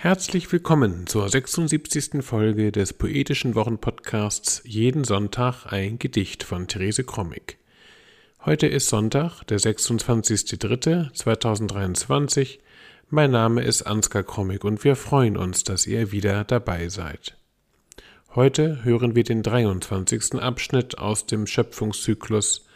Herzlich willkommen zur 76. Folge des poetischen Wochenpodcasts Jeden Sonntag ein Gedicht von Therese Krommig. Heute ist Sonntag, der 26.03.2023. Mein Name ist Ansgar Krommig und wir freuen uns, dass ihr wieder dabei seid. Heute hören wir den 23. Abschnitt aus dem Schöpfungszyklus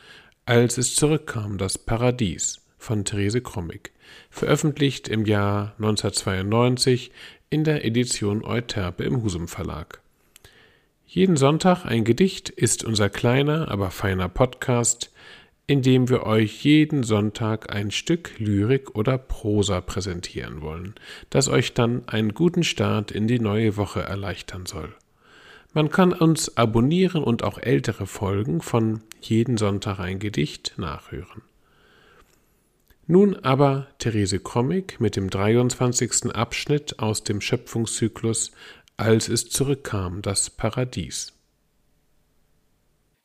Als es zurückkam, das Paradies von Therese Krommig, veröffentlicht im Jahr 1992 in der Edition Euterpe im Husum Verlag. Jeden Sonntag ein Gedicht ist unser kleiner, aber feiner Podcast, in dem wir euch jeden Sonntag ein Stück Lyrik oder Prosa präsentieren wollen, das euch dann einen guten Start in die neue Woche erleichtern soll. Man kann uns abonnieren und auch ältere Folgen von Jeden Sonntag ein Gedicht nachhören. Nun aber Therese Krommig mit dem 23. Abschnitt aus dem Schöpfungszyklus Als es zurückkam, das Paradies.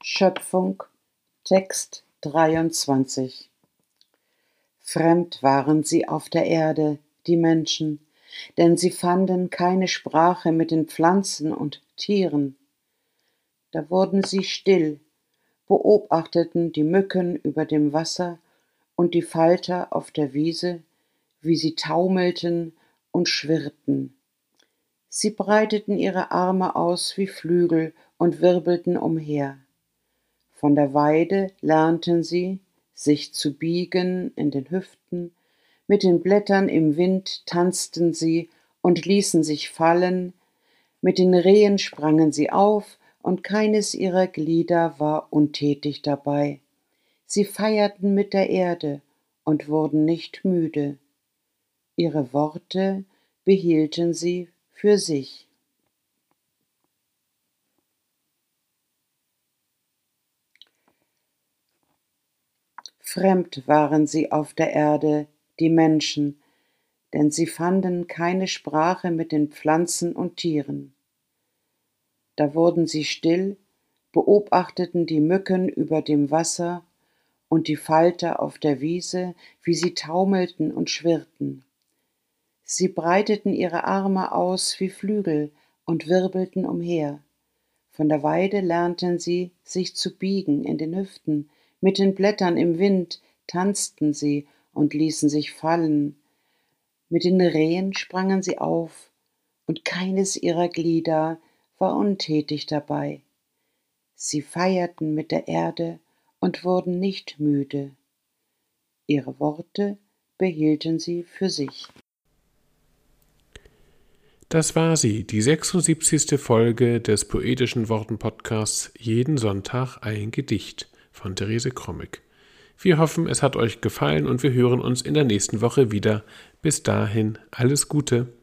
Schöpfung Text 23 Fremd waren sie auf der Erde, die Menschen, denn sie fanden keine Sprache mit den Pflanzen und Tieren. Da wurden sie still, beobachteten die Mücken über dem Wasser und die Falter auf der Wiese, wie sie taumelten und schwirrten. Sie breiteten ihre Arme aus wie Flügel und wirbelten umher. Von der Weide lernten sie, sich zu biegen in den Hüften, mit den Blättern im Wind tanzten sie und ließen sich fallen, mit den Rehen sprangen sie auf, und keines ihrer Glieder war untätig dabei. Sie feierten mit der Erde und wurden nicht müde. Ihre Worte behielten sie für sich. Fremd waren sie auf der Erde, die Menschen, denn sie fanden keine Sprache mit den Pflanzen und Tieren. Da wurden sie still, beobachteten die Mücken über dem Wasser und die Falter auf der Wiese, wie sie taumelten und schwirrten. Sie breiteten ihre Arme aus wie Flügel und wirbelten umher. Von der Weide lernten sie, sich zu biegen in den Hüften, mit den Blättern im Wind tanzten sie und ließen sich fallen. Mit den Rehen sprangen sie auf, und keines ihrer Glieder war untätig dabei. Sie feierten mit der Erde und wurden nicht müde. Ihre Worte behielten sie für sich. Das war sie, die 76. Folge des poetischen Worten-Podcasts Jeden Sonntag ein Gedicht von Therese Krommig. Wir hoffen, es hat euch gefallen und wir hören uns in der nächsten Woche wieder. Bis dahin, alles Gute.